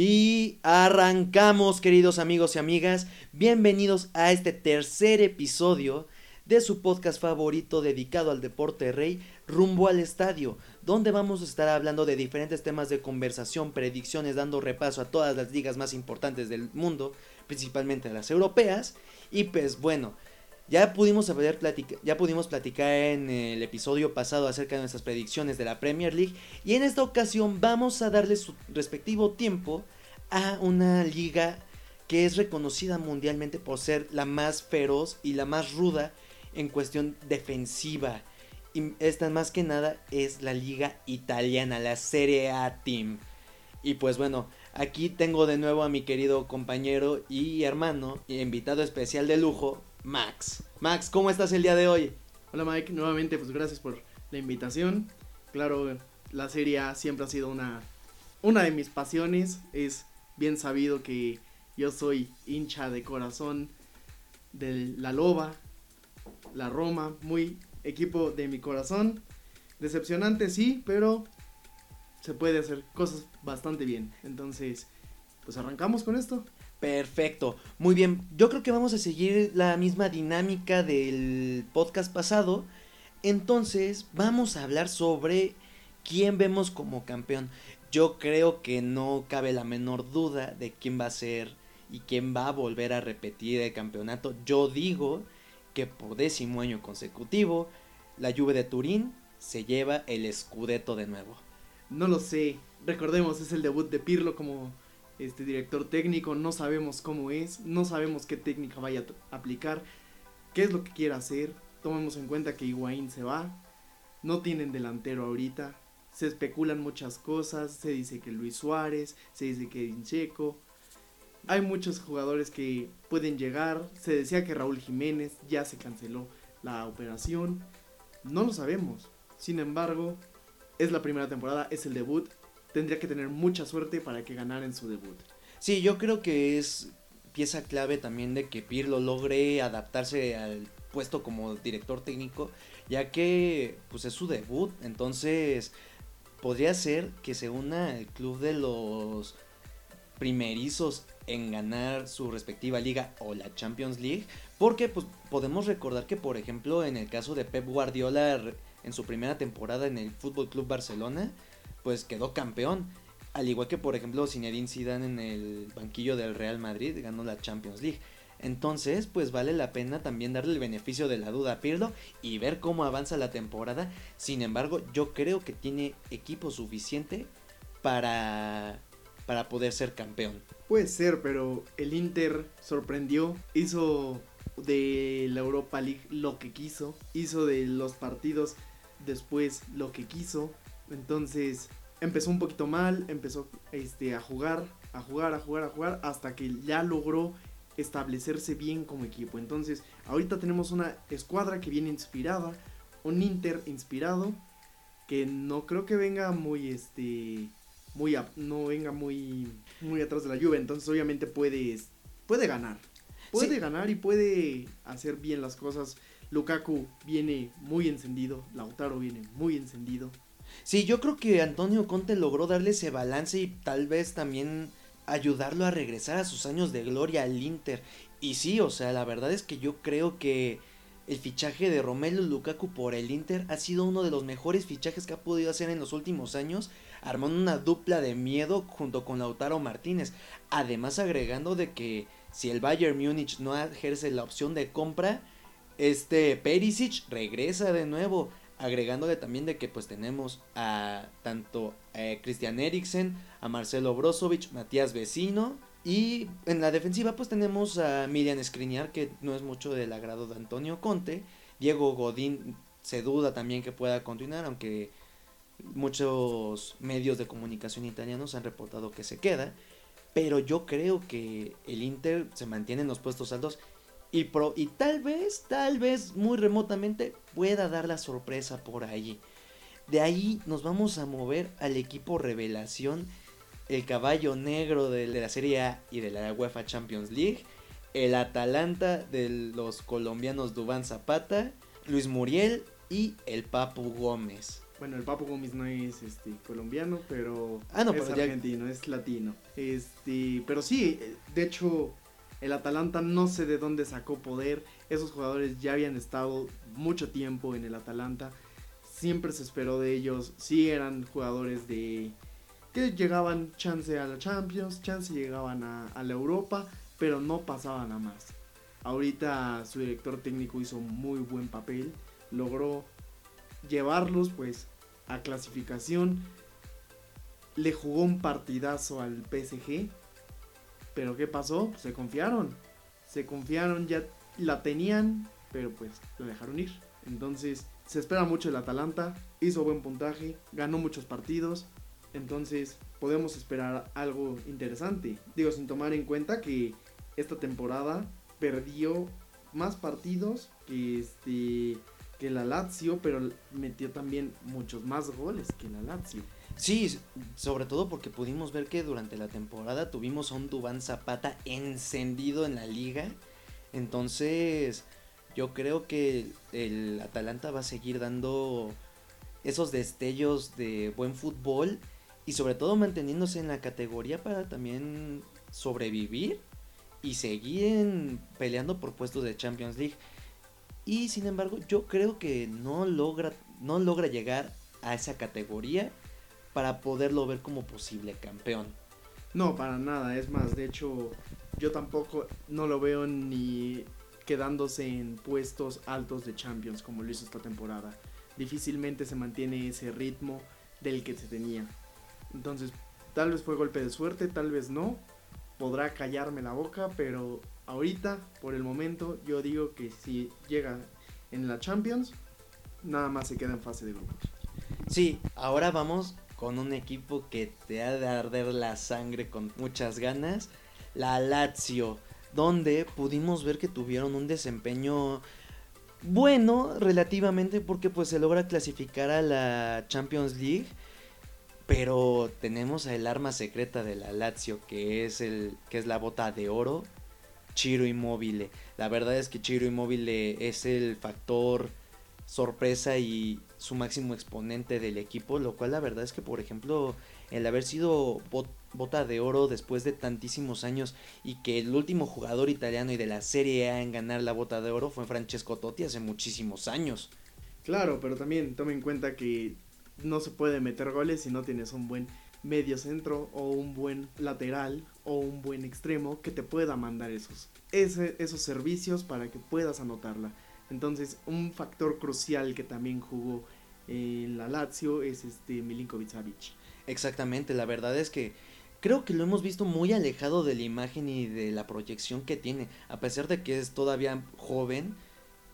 Y arrancamos, queridos amigos y amigas. Bienvenidos a este tercer episodio de su podcast favorito dedicado al deporte rey, Rumbo al Estadio, donde vamos a estar hablando de diferentes temas de conversación, predicciones, dando repaso a todas las ligas más importantes del mundo, principalmente las europeas. Y pues bueno, ya pudimos, haber ya pudimos platicar en el episodio pasado acerca de nuestras predicciones de la Premier League y en esta ocasión vamos a darle su respectivo tiempo a una liga que es reconocida mundialmente por ser la más feroz y la más ruda en cuestión defensiva. Y esta más que nada es la liga italiana, la Serie A Team. Y pues bueno, aquí tengo de nuevo a mi querido compañero y hermano y invitado especial de lujo, Max. Max, ¿cómo estás el día de hoy? Hola Mike, nuevamente pues gracias por la invitación. Claro, la serie siempre ha sido una, una de mis pasiones. Es bien sabido que yo soy hincha de corazón de la Loba, la Roma, muy equipo de mi corazón. Decepcionante sí, pero se puede hacer cosas bastante bien. Entonces, pues arrancamos con esto. Perfecto, muy bien. Yo creo que vamos a seguir la misma dinámica del podcast pasado. Entonces, vamos a hablar sobre quién vemos como campeón. Yo creo que no cabe la menor duda de quién va a ser y quién va a volver a repetir el campeonato. Yo digo que por décimo año consecutivo, la Juve de Turín se lleva el Scudetto de nuevo. No lo sé. Recordemos, es el debut de Pirlo como este director técnico, no sabemos cómo es, no sabemos qué técnica vaya a aplicar, qué es lo que quiere hacer. Tomemos en cuenta que Higuaín se va, no tienen delantero ahorita, se especulan muchas cosas, se dice que Luis Suárez, se dice que Incheco. Hay muchos jugadores que pueden llegar, se decía que Raúl Jiménez ya se canceló la operación, no lo sabemos. Sin embargo, es la primera temporada, es el debut, tendría que tener mucha suerte para que ganara en su debut. Sí, yo creo que es pieza clave también de que Pirlo logre adaptarse al puesto como director técnico, ya que pues es su debut, entonces podría ser que se una al club de los primerizos en ganar su respectiva liga o la Champions League, porque pues podemos recordar que por ejemplo en el caso de Pep Guardiola en su primera temporada en el Fútbol Club Barcelona, pues quedó campeón. Al igual que por ejemplo Zinedine Zidane en el banquillo del Real Madrid ganó la Champions League. Entonces, pues vale la pena también darle el beneficio de la duda a Pirlo y ver cómo avanza la temporada. Sin embargo, yo creo que tiene equipo suficiente para para poder ser campeón. Puede ser, pero el Inter sorprendió, hizo de la Europa League lo que quiso, hizo de los partidos después lo que quiso. Entonces, empezó un poquito mal, empezó este, a jugar, a jugar, a jugar, a jugar, hasta que ya logró establecerse bien como equipo. Entonces, ahorita tenemos una escuadra que viene inspirada, un Inter inspirado, que no creo que venga muy, este, muy, no venga muy, muy atrás de la lluvia. Entonces, obviamente puede, puede ganar. Puede ganar y puede hacer bien las cosas. Lukaku viene muy encendido, Lautaro viene muy encendido. Sí, yo creo que Antonio Conte logró darle ese balance y tal vez también ayudarlo a regresar a sus años de gloria al Inter. Y sí, o sea, la verdad es que yo creo que el fichaje de Romelu Lukaku por el Inter ha sido uno de los mejores fichajes que ha podido hacer en los últimos años, armando una dupla de miedo junto con Lautaro Martínez. Además agregando de que si el Bayern Múnich no ejerce la opción de compra, este Perisic regresa de nuevo agregándole también de que pues tenemos a tanto a Christian Eriksen, a Marcelo Brozovic, Matías Vecino y en la defensiva pues tenemos a Miriam Skriniar que no es mucho del agrado de Antonio Conte, Diego Godín se duda también que pueda continuar aunque muchos medios de comunicación italianos han reportado que se queda, pero yo creo que el Inter se mantiene en los puestos altos y, pro, y tal vez, tal vez muy remotamente pueda dar la sorpresa por ahí. De ahí nos vamos a mover al equipo revelación, el caballo negro de, la Serie A y de la UEFA Champions League, el Atalanta de los colombianos Dubán Zapata, Luis Muriel y el Papu Gómez. Bueno, el Papo Gómez no es este colombiano, pero Ah, no, es pero ya- argentino, es latino. Este, pero sí, eh, de hecho, el Atalanta no sé de dónde sacó poder. Esos jugadores ya habían estado mucho tiempo en el Atalanta. Siempre se esperó de ellos. Sí eran jugadores de que llegaban chance a la Champions, chance llegaban a, la Europa, pero no pasaban a más. Ahorita su director técnico hizo muy buen papel, logró llevarlos pues a clasificación, le jugó un partidazo al PSG, pero ¿qué pasó? Se confiaron, se confiaron, ya la tenían, pero pues lo dejaron ir. Entonces se espera mucho el Atalanta, hizo buen puntaje, ganó muchos partidos, entonces podemos esperar algo interesante. Digo, sin tomar en cuenta que esta temporada perdió más partidos que este que la Lazio, pero metió también muchos más goles que la Lazio. Sí, sobre todo porque pudimos ver que durante la temporada tuvimos a un Dubán Zapata encendido en la liga. Entonces, yo creo que el Atalanta va a seguir dando esos destellos de buen fútbol y sobre todo manteniéndose en la categoría para también sobrevivir y seguir peleando por puestos de Champions League. Y sin embargo, yo creo que no logra no logra llegar a esa categoría para poderlo ver como posible campeón. No, para nada, es más, de hecho, yo tampoco no lo veo ni quedándose en puestos altos de Champions como lo hizo esta temporada. Difícilmente se mantiene ese ritmo del que se tenía. Entonces, tal vez fue golpe de suerte, tal vez no. Podrá callarme la boca, pero ahorita, por el momento, yo digo que si llega en la Champions, nada más se queda en fase de grupos. Sí, ahora vamos con un equipo que te ha de arder la sangre con muchas ganas, la Lazio, donde pudimos ver que tuvieron un desempeño bueno relativamente porque pues se logra clasificar a la Champions League, pero tenemos el arma secreta de la Lazio que es el que es la bota de oro, Chiro Immobile. La verdad es que Chiro Immobile es el factor sorpresa y su máximo exponente del equipo, lo cual la verdad es que por ejemplo el haber sido bot- bota de oro después de tantísimos años y que el último jugador italiano y de la Serie A en ganar la bota de oro fue Francesco Totti hace muchísimos años. Claro, pero también toma en cuenta que no se puede meter goles si no tienes un buen medio centro o un buen lateral o un buen extremo que te pueda mandar esos, esos servicios para que puedas anotarla. Entonces, un factor crucial que también jugó en la Lazio es este Milinkovic Savic. Exactamente, la verdad es que creo que lo hemos visto muy alejado de la imagen y de la proyección que tiene, a pesar de que es todavía joven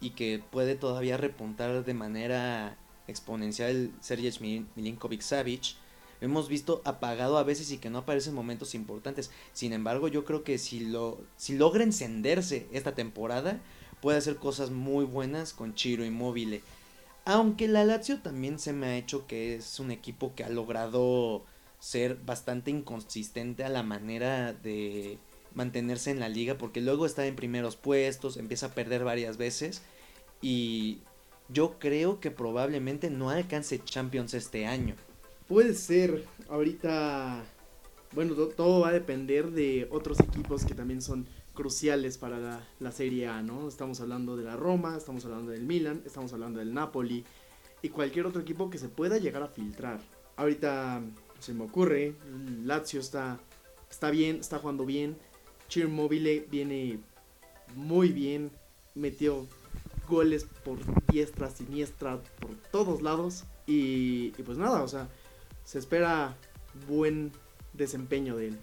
y que puede todavía repuntar de manera exponencial Sergej Mil- Milinkovic Savic. Hemos visto apagado a veces y que no aparece en momentos importantes. Sin embargo, yo creo que si lo si logra encenderse esta temporada, puede hacer cosas muy buenas con Chiro Immobile. Aunque la Lazio también se me ha hecho que es un equipo que ha logrado ser bastante inconsistente a la manera de mantenerse en la liga porque luego está en primeros puestos, empieza a perder varias veces y yo creo que probablemente no alcance Champions este año. Puede ser, ahorita, bueno, to- todo va a depender de otros equipos que también son cruciales para la, la Serie A, ¿no? Estamos hablando de la Roma, estamos hablando del Milan, estamos hablando del Napoli y cualquier otro equipo que se pueda llegar a filtrar. Ahorita se me ocurre, Lazio está, está bien, está jugando bien, Chir Mobile viene muy bien, metió goles por diestra, siniestra, por todos lados y, y pues nada, o sea, se espera buen desempeño de él.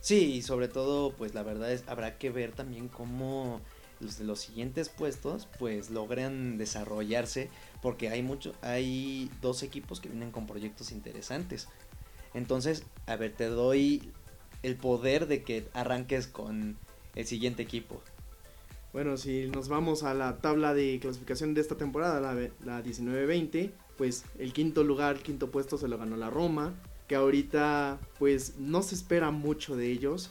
Sí, y sobre todo, pues la verdad es, habrá que ver también cómo los de los siguientes puestos, pues logran desarrollarse, porque hay mucho, hay dos equipos que vienen con proyectos interesantes. Entonces, a ver, te doy el poder de que arranques con el siguiente equipo. Bueno, si nos vamos a la tabla de clasificación de esta temporada, la, la 19-20, pues el quinto lugar, quinto puesto se lo ganó la Roma, que ahorita pues no se espera mucho de ellos.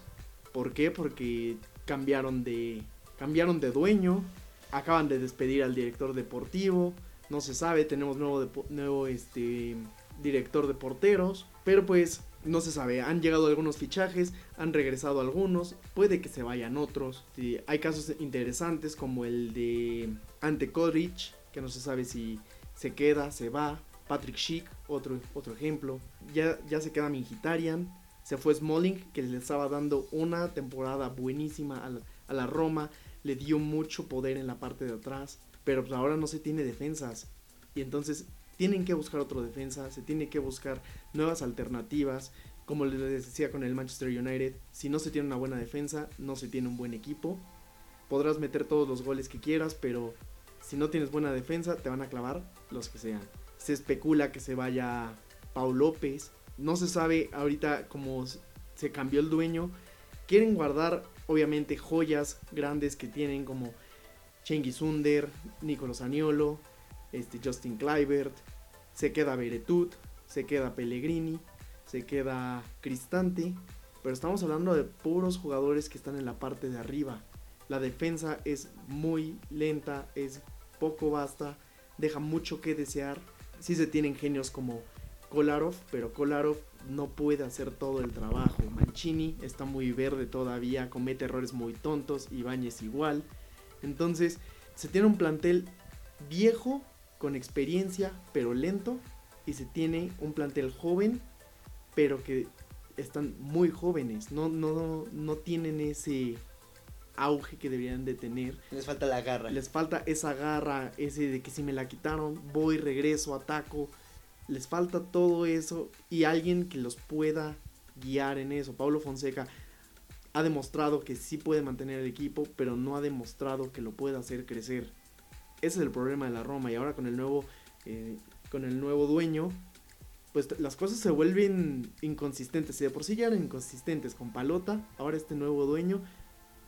¿Por qué? Porque cambiaron de, cambiaron de dueño, acaban de despedir al director deportivo, no se sabe, tenemos nuevo, nuevo este, director de porteros, pero pues no se sabe, han llegado algunos fichajes, han regresado algunos, puede que se vayan otros. hay casos interesantes como el de Ante Kodrich, que no se sabe si se queda, se va. Patrick Schick, otro, otro ejemplo. Ya, ya se queda Mingitarian. Se fue Smalling, que le estaba dando una temporada buenísima a la, a la Roma. Le dio mucho poder en la parte de atrás. Pero pues ahora no se tiene defensas. Y entonces tienen que buscar otro defensa, se tiene que buscar nuevas alternativas. Como les decía con el Manchester United, si no se tiene una buena defensa, no se tiene un buen equipo. Podrás meter todos los goles que quieras, pero si no tienes buena defensa, te van a clavar los que sean. Se especula que se vaya Pau López. No se sabe ahorita cómo se cambió el dueño. Quieren guardar, obviamente, joyas grandes que tienen como Cengiz Under, Nicolas Aniolo, este, Justin Kluivert, se queda Beretut, se queda Pellegrini, se queda Cristante, pero estamos hablando de puros jugadores que están en la parte de arriba. La defensa es muy lenta, es poco basta, deja mucho que desear. Sí se tienen genios como Kolarov, pero Kolarov no puede hacer todo el trabajo. Mancini está muy verde todavía, comete errores muy tontos, Ibáñez igual. Entonces, se tiene un plantel viejo con experiencia pero lento y se tiene un plantel joven pero que están muy jóvenes, no, no, no tienen ese auge que deberían de tener. Les falta la garra. Les falta esa garra, ese de que si me la quitaron, voy, regreso, ataco. Les falta todo eso y alguien que los pueda guiar en eso. Pablo Fonseca ha demostrado que sí puede mantener el equipo, pero no ha demostrado que lo pueda hacer crecer. Ese es el problema de la Roma. Y ahora con el nuevo, eh, con el nuevo dueño, pues las cosas se vuelven inconsistentes. Si de por sí ya eran inconsistentes con Palota, ahora este nuevo dueño,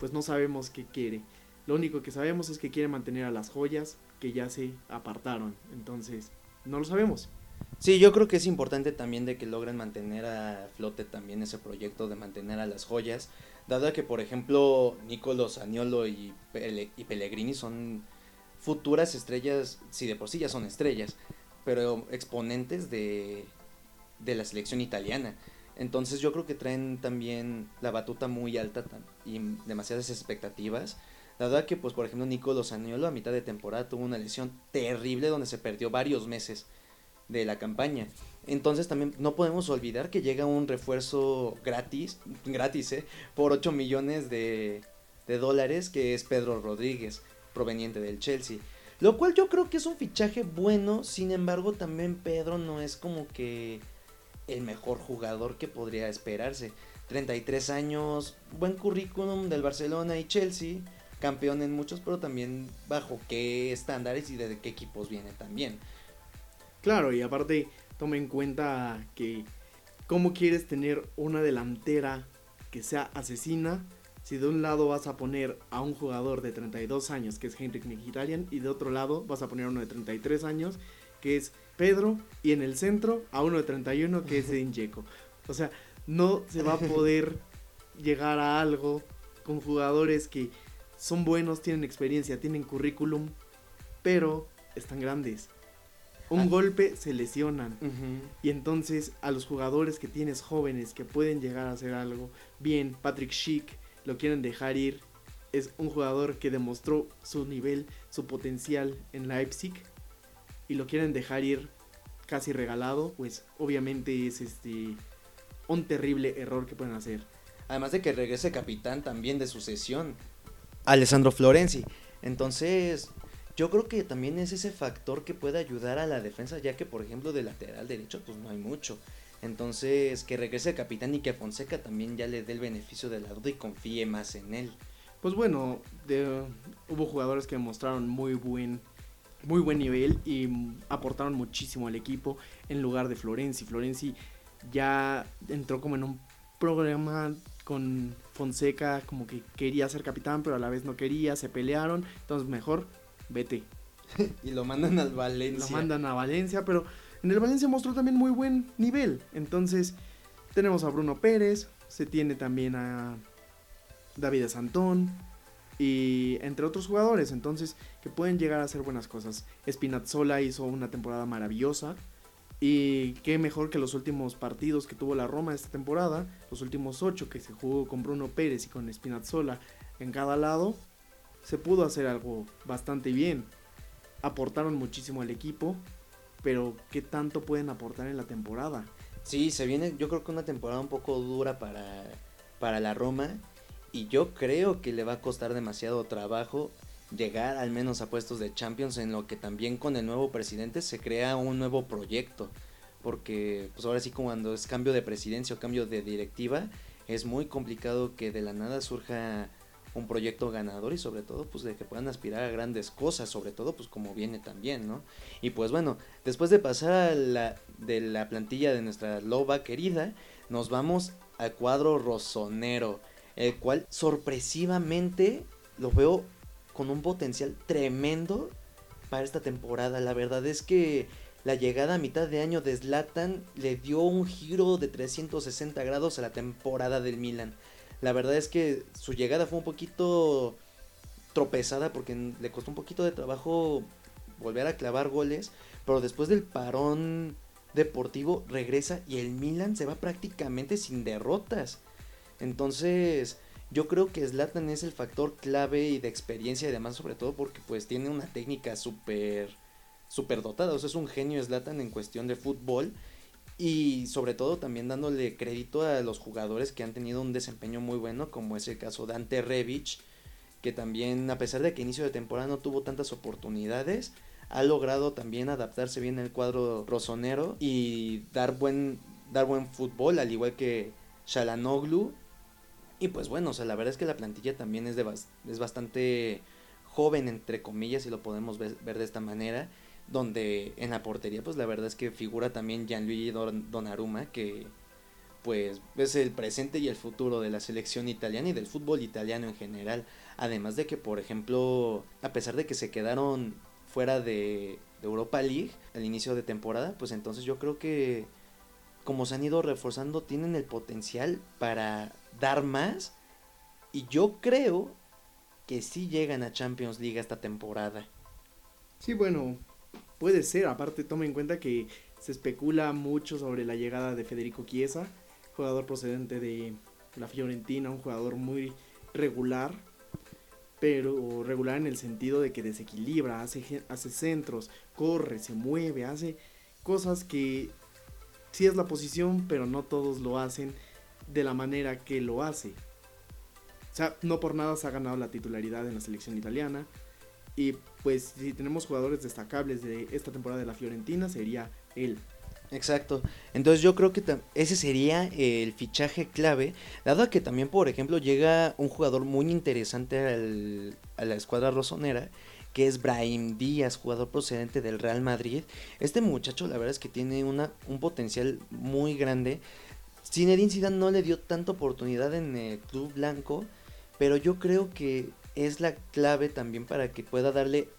pues no sabemos qué quiere. Lo único que sabemos es que quiere mantener a las joyas que ya se apartaron. Entonces, no lo sabemos. Sí, yo creo que es importante también de que logren mantener a flote también ese proyecto de mantener a las joyas, dado que por ejemplo Nicolos Aniolo y, y Pellegrini son futuras estrellas, si de por sí ya son estrellas, pero exponentes de, de la selección italiana. Entonces yo creo que traen también la batuta muy alta y demasiadas expectativas. Dado que, pues, por ejemplo, Nico Lozaniolo a mitad de temporada tuvo una lesión terrible donde se perdió varios meses de la campaña. Entonces también no podemos olvidar que llega un refuerzo gratis, gratis, ¿eh? Por 8 millones de, de dólares que es Pedro Rodríguez proveniente del Chelsea. Lo cual yo creo que es un fichaje bueno, sin embargo también Pedro no es como que el mejor jugador que podría esperarse. 33 años, buen currículum del Barcelona y Chelsea, campeón en muchos, pero también bajo qué estándares y de qué equipos viene también. Claro, y aparte toma en cuenta que cómo quieres tener una delantera que sea asesina si de un lado vas a poner a un jugador de 32 años, que es Henrik Mkhitaryan, y de otro lado vas a poner a uno de 33 años, que es Pedro, y en el centro a uno de 31, que es Edin Dzeko. O sea, no se va a poder llegar a algo con jugadores que son buenos, tienen experiencia, tienen currículum, pero están grandes. Un ah. golpe se lesionan. Y entonces a los jugadores que tienes jóvenes que pueden llegar a hacer algo, bien, Patrick Schick, lo quieren dejar ir. Es un jugador que demostró su nivel, su potencial en Leipzig y lo quieren dejar ir casi regalado, pues obviamente es este un terrible error que pueden hacer. Además de que regrese capitán también de sucesión, Alessandro Florenzi. Entonces, yo creo que también es ese factor que puede ayudar a la defensa, ya que por ejemplo de lateral derecho pues no hay mucho. Entonces, que regrese el capitán y que Fonseca también ya le dé el beneficio de la duda y confíe más en él. Pues bueno, hubo jugadores que mostraron muy buen, muy buen nivel y aportaron muchísimo al equipo en lugar de Florenzi. Florenzi ya entró como en un programa con Fonseca, como que quería ser capitán, pero a la vez no quería, se pelearon. Entonces, mejor vete. y lo mandan al Valencia. Lo mandan a Valencia, pero en el Valencia mostró también muy buen nivel. Entonces, tenemos a Bruno Pérez, se tiene también a David Santón, y entre otros jugadores, entonces que pueden llegar a hacer buenas cosas. Spinazzola hizo una temporada maravillosa y qué mejor que los últimos partidos que tuvo la Roma esta temporada, los últimos ocho que se jugó con Bruno Pérez y con Spinazzola en cada lado, se pudo hacer algo bastante bien. Aportaron muchísimo al equipo, pero ¿qué tanto pueden aportar en la temporada? Sí, se viene yo creo que una temporada un poco dura para, para la Roma y yo creo que le va a costar demasiado trabajo llegar al menos a puestos de Champions en lo que también con el nuevo presidente se crea un nuevo proyecto. Porque pues ahora sí cuando es cambio de presidencia o cambio de directiva es muy complicado que de la nada surja un proyecto ganador y sobre todo pues de que puedan aspirar a grandes cosas, sobre todo pues como viene también, ¿no? Y pues bueno, después de pasar a la, de la plantilla de nuestra loba querida, nos vamos al cuadro rosonero el cual sorpresivamente lo veo con un potencial tremendo para esta temporada. La verdad es que la llegada a mitad de año de Zlatan le dio un giro de 360 grados a la temporada del Milan. La verdad es que su llegada fue un poquito tropezada porque le costó un poquito de trabajo volver a clavar goles, pero después del parón deportivo regresa y el Milan se va prácticamente sin derrotas. Entonces, yo creo que Zlatan es el factor clave y de experiencia y demás, sobre todo porque pues tiene una técnica súper super dotada, o sea, es un genio Zlatan en cuestión de fútbol y sobre todo también dándole crédito a los jugadores que han tenido un desempeño muy bueno, como es el caso de Ante que también a pesar de que inicio de temporada no tuvo tantas oportunidades, ha logrado también adaptarse bien al cuadro rosonero y dar buen dar buen fútbol, al igual que Shalanoglu y pues bueno, o sea, la verdad es que la plantilla también es, de es bastante joven, entre comillas, si lo podemos ver, de esta manera. Donde en la portería, pues la verdad es que figura también Gianluigi Donnarumma, que pues es el presente y el futuro de la selección italiana y del fútbol italiano en general. Además de que, por ejemplo, a pesar de que se quedaron fuera de, de Europa League al inicio de temporada, pues entonces yo creo que como se han ido reforzando, tienen el potencial para dar más. Y yo creo que sí llegan a Champions League esta temporada. Sí, bueno, puede ser. Aparte, toma en cuenta que se especula mucho sobre la llegada de Federico Chiesa, jugador procedente de la Fiorentina, un jugador muy regular, pero regular en el sentido de que desequilibra, hace, hace centros, corre, se mueve, hace cosas que sí es la posición, pero no todos lo hacen de la manera que lo hace. O sea, no por nada se ha ganado la titularidad en la selección italiana. Y pues si tenemos jugadores destacables de esta temporada de la Fiorentina, sería él. Exacto. Entonces yo creo que ese sería el fichaje clave, dado que también, por ejemplo, llega un jugador muy interesante a la escuadra rosonera, que es Brahim Díaz, jugador procedente del Real Madrid. Este muchacho la verdad es que tiene una, un potencial muy grande. Zinedine Zidane no le dio tanta oportunidad en el club blanco, pero yo creo que es la clave también para que pueda darle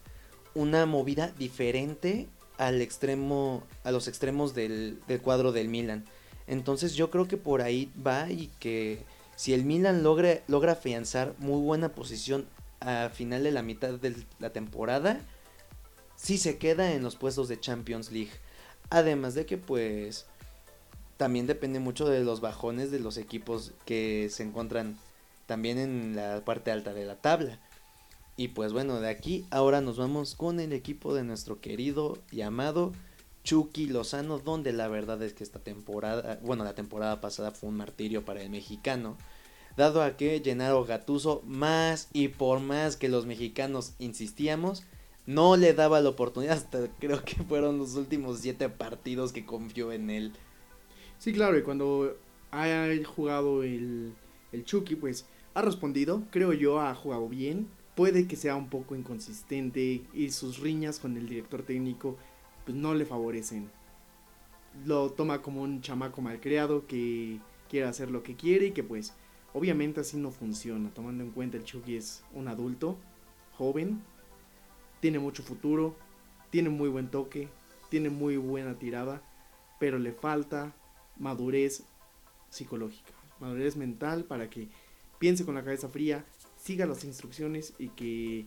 una movida diferente al extremo, a los extremos del, cuadro del Milan. Entonces yo creo que por ahí va y que si el Milan logra, logra afianzar muy buena posición a final de la mitad de la temporada, sí se queda en los puestos de Champions League. Además de que pues también depende mucho de los bajones de los equipos que se encuentran también en la parte alta de la tabla. Y pues bueno, de aquí ahora nos vamos con el equipo de nuestro querido y amado Chucky Lozano, donde la verdad es que esta temporada, bueno, la temporada pasada fue un martirio para el mexicano, dado a que Gennaro Gatuso, más y por más que los mexicanos insistíamos, no le daba la oportunidad, hasta creo que fueron los últimos siete partidos que confió en él. Sí, claro, y cuando ha jugado el, el Chucky, pues ha respondido, creo yo, ha jugado bien. Puede que sea un poco inconsistente y sus riñas con el director técnico pues no le favorecen. Lo toma como un chamaco malcriado que quiere hacer lo que quiere y que pues obviamente así no funciona, tomando en cuenta el Chucky es un adulto, joven, tiene mucho futuro, tiene muy buen toque, tiene muy buena tirada, pero le falta madurez psicológica, madurez mental para que piense con la cabeza fría, siga las instrucciones y que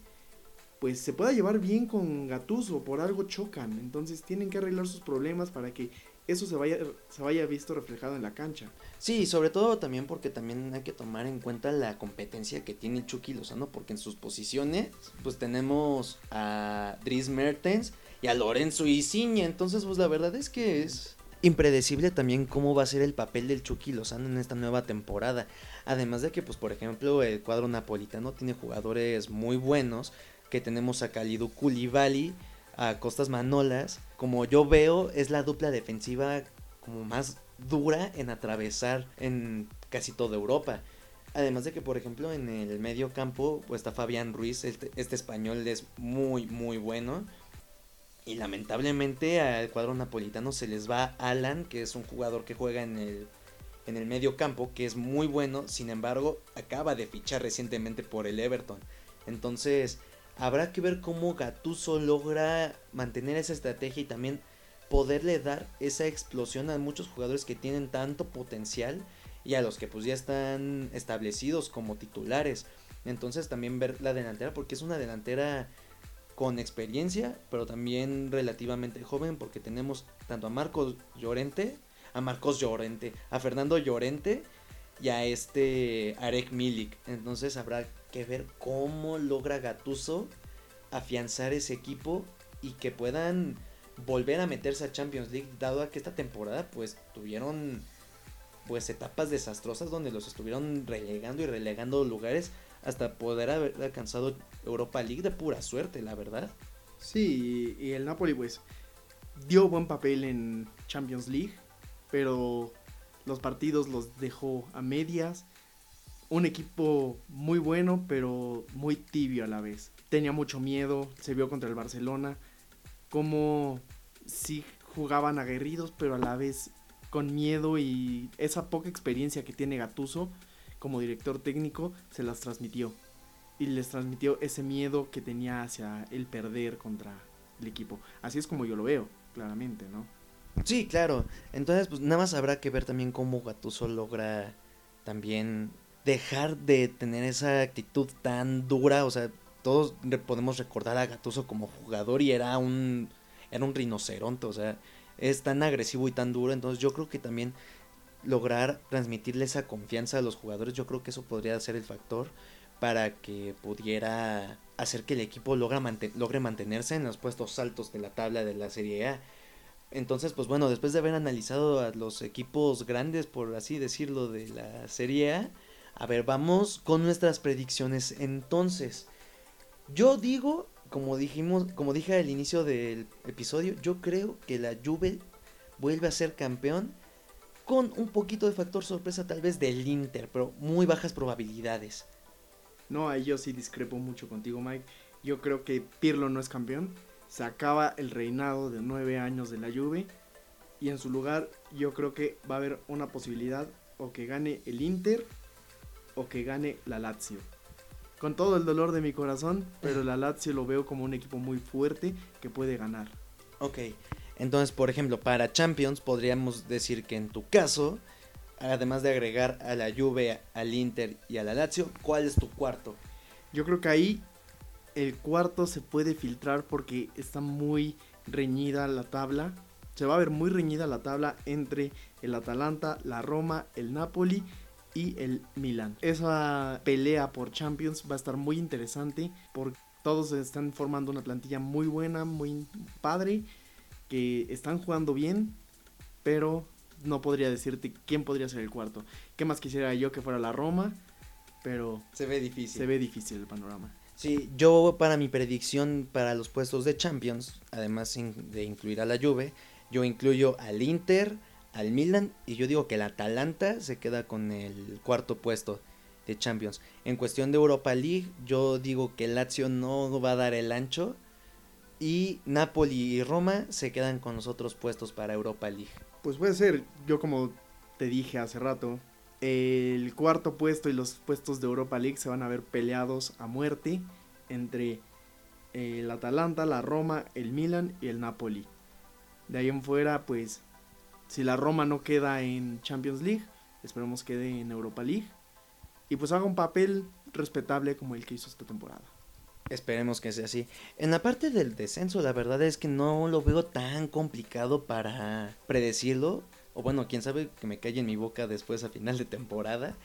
pues se pueda llevar bien con Gatuso, por algo chocan, entonces tienen que arreglar sus problemas para que eso se vaya, se vaya visto reflejado en la cancha. Sí, sobre todo también porque también hay que tomar en cuenta la competencia que tiene Chucky Lozano, porque en sus posiciones, pues tenemos a Dries Mertens y a Lorenzo Isiña, entonces pues la verdad es que es impredecible también cómo va a ser el papel del Chucky Lozano en esta nueva temporada. Además de que, pues por ejemplo, el cuadro napolitano tiene jugadores muy buenos, que tenemos a Kalidou Koulibaly, a Costas Manolas, como yo veo, es la dupla defensiva como más dura en atravesar en casi toda Europa. Además de que, por ejemplo, en el medio campo pues, está Fabián Ruiz, este, este, español es muy, muy bueno. Y lamentablemente al cuadro napolitano se les va Alan, que es un jugador que juega en el, en el medio campo, que es muy bueno. Sin embargo, acaba de fichar recientemente por el Everton. Entonces, Habrá que ver cómo Gatuso logra mantener esa estrategia y también poderle dar esa explosión a muchos jugadores que tienen tanto potencial y a los que pues ya están establecidos como titulares. Entonces también ver la delantera porque es una delantera con experiencia, pero también relativamente joven porque tenemos tanto a Marcos Llorente, a Marcos Llorente, a Fernando Llorente y a este Arek Milik. Entonces habrá que ver cómo logra Gatuso afianzar ese equipo y que puedan volver a meterse a Champions League, dado a que esta temporada pues tuvieron pues etapas desastrosas donde los estuvieron relegando y relegando lugares hasta poder haber alcanzado Europa League de pura suerte, la verdad. Sí, y el Napoli pues dio buen papel en Champions League, pero los partidos los dejó a medias un equipo muy bueno, pero muy tibio a la vez. Tenía mucho miedo, se vio contra el Barcelona, como sí jugaban aguerridos, pero a la vez con miedo y esa poca experiencia que tiene Gatuso como director técnico se las transmitió. Y les transmitió ese miedo que tenía hacia el perder contra el equipo. Así es como yo lo veo, claramente, ¿no? Sí, claro. Entonces, pues nada más habrá que ver también cómo Gatuso logra también dejar de tener esa actitud tan dura, o sea, todos podemos recordar a Gatuso como jugador y era un era un rinoceronte, o sea, es tan agresivo y tan duro, entonces yo creo que también lograr transmitirle esa confianza a los jugadores, yo creo que eso podría ser el factor para que pudiera hacer que el equipo logre mantenerse en los puestos altos de la tabla de la Serie A. Entonces, pues bueno, después de haber analizado a los equipos grandes, por así decirlo, de la Serie A, a ver, vamos con nuestras predicciones. Entonces, yo digo, como dijimos, como dije al inicio del episodio, yo creo que la Juve vuelve a ser campeón con un poquito de factor sorpresa tal vez del Inter, pero muy bajas probabilidades. No, ahí yo sí discrepo mucho contigo, Mike. Yo creo que Pirlo no es campeón. Se acaba el reinado de nueve años de la Juve. Y en su lugar yo creo que va a haber una posibilidad o que gane el Inter o que gane la Lazio. Con todo el dolor de mi corazón, pero la Lazio lo veo como un equipo muy fuerte que puede ganar. Ok, entonces por ejemplo para Champions podríamos decir que en tu caso, además de agregar a la Juve, al Inter y a la Lazio, ¿cuál es tu cuarto? Yo creo que ahí el cuarto se puede filtrar porque está muy reñida la tabla. Se va a ver muy reñida la tabla entre el Atalanta, la Roma, el Napoli y el Milan. Esa pelea por Champions va a estar muy interesante porque todos están formando una plantilla muy buena, muy padre, que están jugando bien, pero no podría decirte quién podría ser el cuarto. ¿Qué más quisiera yo que fuera la Roma? Pero se ve difícil. Se ve difícil el panorama. Sí, yo para mi predicción para los puestos de Champions, además de incluir a la Juve, yo incluyo al Inter, al Milan y yo digo que el Atalanta se queda con el cuarto puesto de Champions. En cuestión de Europa League, yo digo que Lazio no va a dar el ancho y Napoli y Roma se quedan con los otros puestos para Europa League. Pues puede ser, yo como te dije hace rato, el cuarto puesto y los puestos de Europa League se van a ver peleados a muerte entre el Atalanta, la Roma, el Milan y el Napoli. De ahí en fuera, pues si la Roma no queda en Champions League, esperemos quede en Europa League. Y pues haga un papel respetable como el que hizo esta temporada. Esperemos que sea así. En la parte del descenso, la verdad es que no lo veo tan complicado para predecirlo. O bueno, quién sabe que me calle en mi boca después a final de temporada.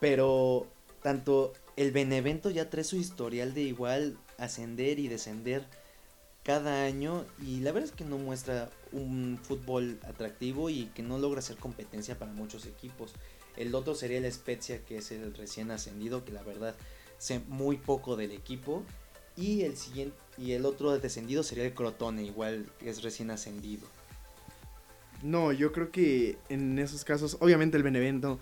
Pero tanto el Benevento ya trae su historial de igual ascender y descender cada año. Y la verdad es que no muestra un fútbol atractivo y que no logra ser competencia para muchos equipos. El otro sería el Spezia, que es el recién ascendido, que la verdad sé muy poco del equipo. Y el siguiente y el otro descendido sería el Crotone, igual que es recién ascendido. No, yo creo que en esos casos, obviamente el Benevento,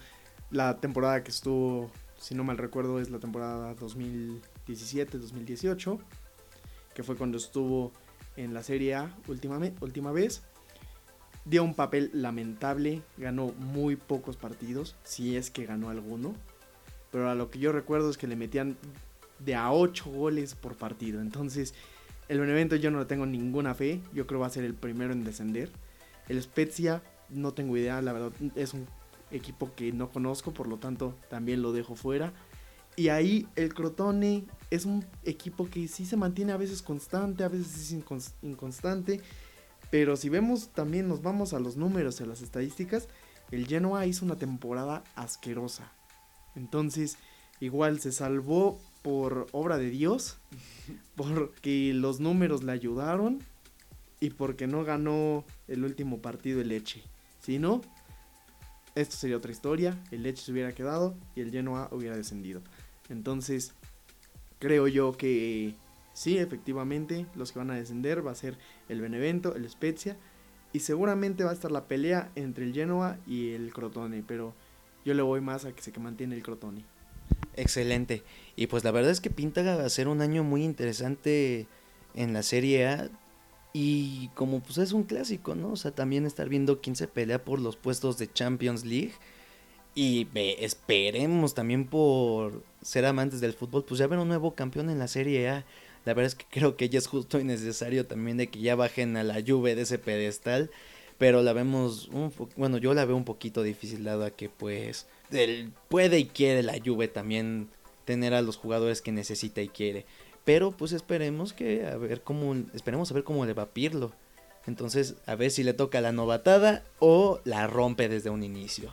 la temporada que estuvo, si no mal recuerdo, es la temporada 2017-2018, que fue cuando estuvo en la Serie A última, última vez. Dio un papel lamentable, ganó muy pocos partidos, si es que ganó alguno. Pero a lo que yo recuerdo es que le metían de a 8 goles por partido. Entonces, el Benevento yo no le tengo ninguna fe. Yo creo va a ser el primero en descender. El Spezia, no tengo idea, la verdad, es un equipo que no conozco, por lo tanto también lo dejo fuera. Y ahí el Crotone es un equipo que sí se mantiene a veces constante, a veces es inconstante. Pero si vemos también, nos vamos a los números, a las estadísticas, el Genoa hizo una temporada asquerosa. Entonces, igual se salvó por obra de Dios, porque los números le ayudaron y porque no ganó el último partido el Leche. Si no, esto sería otra historia, el Leche se hubiera quedado y el Genoa hubiera descendido. Entonces, creo yo que sí, efectivamente, los que van a descender va a ser el Benevento, el Spezia y seguramente va a estar la pelea entre el Genoa y el Crotone, pero yo le voy más a que se mantiene el Crotone. Excelente. Y pues la verdad es que pinta a ser un año muy interesante en la Serie A. Y como pues es un clásico, ¿no? O sea, también estar viendo quién se pelea por los puestos de Champions League. Y esperemos también por ser amantes del fútbol, pues ya ver un nuevo campeón en la Serie A. La verdad es que creo que ya es justo y necesario también de que ya bajen a la Juve de ese pedestal. Pero la vemos, bueno, yo la veo un poquito difícil dado a que pues puede y quiere la Juve también tener a los jugadores que necesita y quiere. Pero pues esperemos que a ver cómo esperemos a ver cómo le va a Pirlo. Entonces, a ver si le toca la novatada o la rompe desde un inicio.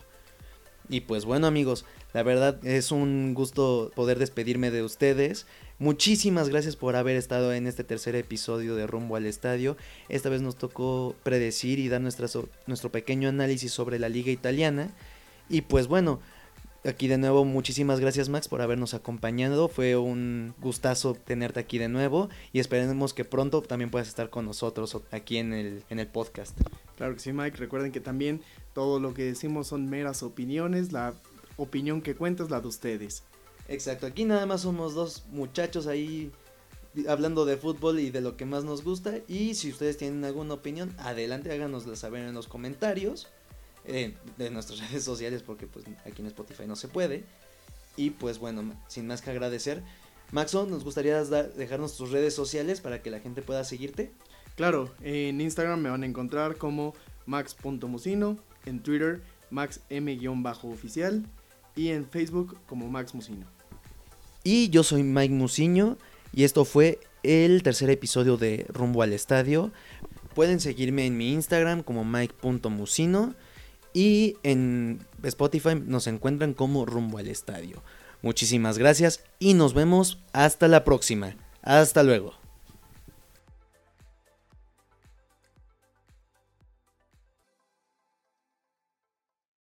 Y pues bueno, amigos, la verdad es un gusto poder despedirme de ustedes. Muchísimas gracias por haber estado en este tercer episodio de Rumbo al Estadio. Esta vez nos tocó predecir y dar nuestro pequeño análisis sobre la liga italiana. Y pues bueno, aquí de nuevo muchísimas gracias Max por habernos acompañado. Fue un gustazo tenerte aquí de nuevo y esperemos que pronto también puedas estar con nosotros aquí en el, en el podcast. Claro que sí Mike, recuerden que también todo lo que decimos son meras opiniones, la opinión que cuenta es la de ustedes. Exacto, aquí nada más somos dos muchachos ahí hablando de fútbol y de lo que más nos gusta. Y si ustedes tienen alguna opinión, adelante háganosla saber en los comentarios. Eh, de nuestras redes sociales porque pues aquí en Spotify no se puede. Y pues bueno, sin más que agradecer, Maxo, ¿nos gustaría dejarnos tus redes sociales para que la gente pueda seguirte? Claro, en Instagram me van a encontrar como max.musino, en Twitter maxm-oficial y en Facebook como Max Musino. Y yo soy Mike Musiño y esto fue el tercer episodio de Rumbo al Estadio. Pueden seguirme en mi Instagram como mike.musino y en Spotify nos encuentran como rumbo al estadio. Muchísimas gracias y nos vemos hasta la próxima. Hasta luego.